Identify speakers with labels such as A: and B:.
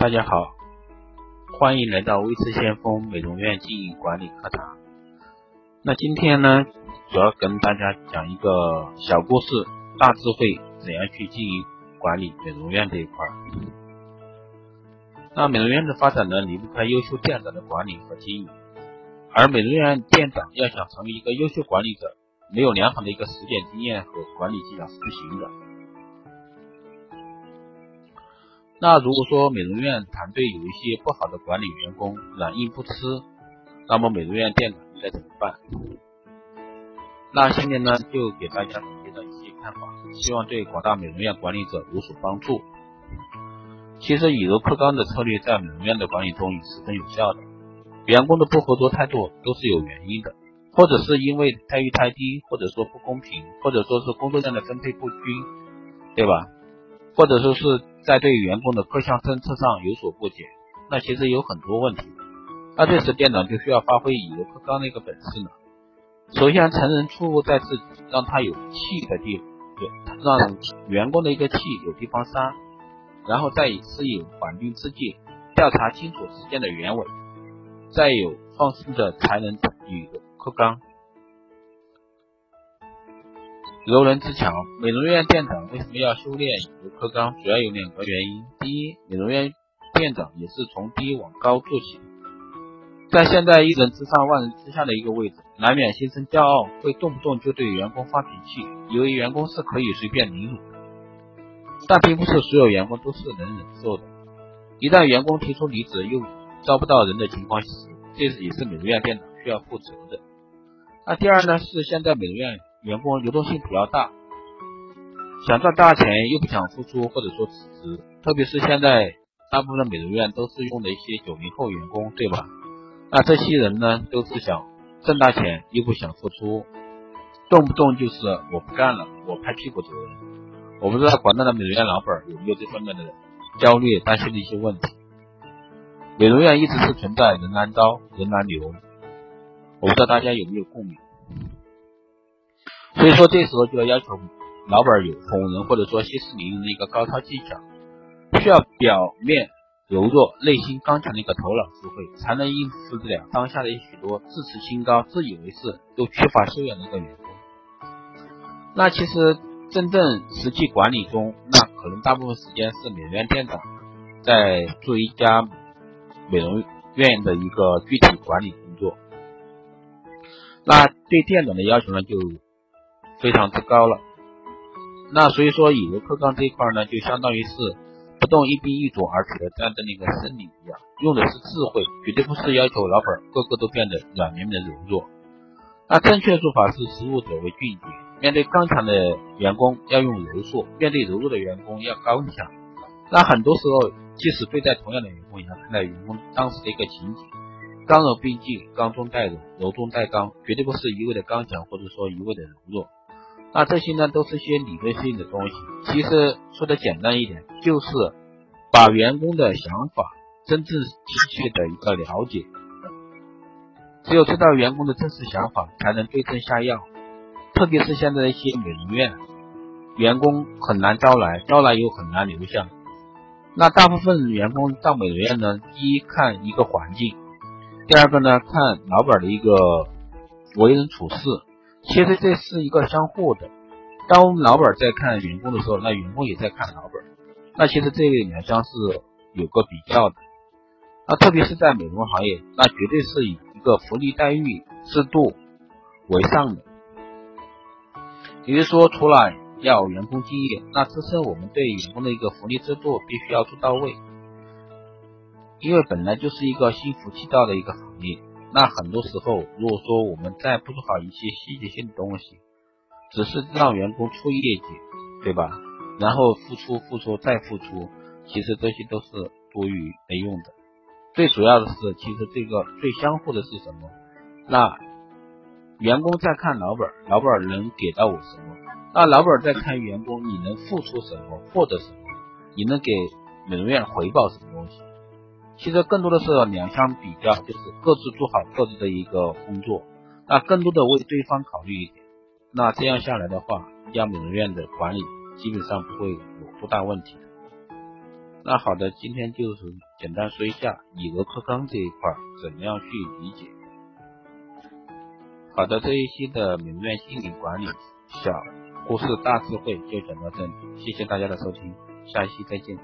A: 大家好，欢迎来到微知先锋美容院经营管理课堂。那今天呢，主要跟大家讲一个小故事，大智慧，怎样去经营管理美容院这一块。那美容院的发展呢，离不开优秀店长的管理和经营，而美容院店长要想成为一个优秀管理者，没有良好的一个实践经验和管理技巧是不行的。那如果说美容院团队有一些不好的管理员工，软硬不吃，那么美容院店长应该怎么办？那下面呢就给大家总结了一些看法，希望对广大美容院管理者有所帮助。其实以柔克刚的策略在美容院的管理中也十分有效的，员工的不合作态度都是有原因的，或者是因为待遇太低，或者说不公平，或者说是工作量的分配不均，对吧？或者说是在对员工的各项政策上有所不解，那其实有很多问题。那这时店长就需要发挥以柔克刚的一个本事了。首先成人错误在自己，让他有气的地，对，让员工的一个气有地方撒，然后再以是有缓兵之计，调查清楚事件的原委，再有创新的才能以柔克刚。柔人之强，美容院店长为什么要修炼以柔克刚？主要有两个原因。第一，美容院店长也是从低往高做起，在现在一人之上万人之下的一个位置，难免心生骄傲，会动不动就对员工发脾气，以为员工是可以随便凌辱。但并不是所有员工都是能忍受的。一旦员工提出离职又招不到人的情况时，这也是美容院店长需要负责的。那第二呢，是现在美容院。员工流动性比较大，想赚大钱又不想付出，或者说辞职。特别是现在大部分的美容院都是用的一些九零后员工，对吧？那这些人呢，都是想挣大钱又不想付出，动不动就是我不干了，我拍屁股走人。我不知道广大的美容院老板有没有这方面的焦虑、担心的一些问题。美容院一直是存在人难招、人难留，我不知道大家有没有共鸣。所以说，这时候就要要求老板有哄人或者说息事宁人的一个高超技巧，需要表面柔弱、内心刚强的一个头脑智慧，才能应付得了当下的许多自视清高、自以为是又缺乏修养的一个员工。那其实真正实际管理中，那可能大部分时间是美容院店长在做一家美容院的一个具体管理工作。那对店长的要求呢，就非常之高了，那所以说以柔克刚这一块呢，就相当于是不动一兵一卒而起的这样的一个森林一样，用的是智慧，绝对不是要求老板个个都变得软绵绵的柔弱。那正确做法是识物者为俊杰，面对刚强的员工要用柔术，面对柔弱的员工要刚强。那很多时候，即使对待同样的员工，也要看待员工当时的一个情景，刚柔并济，刚中带柔，柔中带刚，绝对不是一味的刚强或者说一味的柔弱。那这些呢，都是些理论性的东西。其实说的简单一点，就是把员工的想法真正精确的一个了解。只有知道员工的真实想法，才能对症下药。特别是现在一些美容院，员工很难招来，招来又很难留下。那大部分员工到美容院呢，第一看一个环境，第二个呢看老板的一个为人处事。其实这是一个相互的。当老板在看员工的时候，那员工也在看老板。那其实这两相是有个比较的。那特别是在美容行业，那绝对是以一个福利待遇制度为上的。比如说，除了要员工敬业，那自身我们对员工的一个福利制度必须要做到位。因为本来就是一个心浮气躁的一个行业。那很多时候，如果说我们再不做好一些细节性的东西，只是让员工出业绩，对吧？然后付出、付出再付出，其实这些都是多余没用的。最主要的是，其实这个最相互的是什么？那员工在看老板，老板能给到我什么？那老板在看员工，你能付出什么，获得什么？你能给美容院回报什么东西？其实更多的是两相比较，就是各自做好各自的一个工作，那更多的为对方考虑一点，那这样下来的话，一家美容院的管理基本上不会有多大问题。那好的，今天就是简单说一下以讹克刚这一块怎么样去理解。好的，这一期的美容院心理管理小故事大智慧就讲到这里，谢谢大家的收听，下一期再见。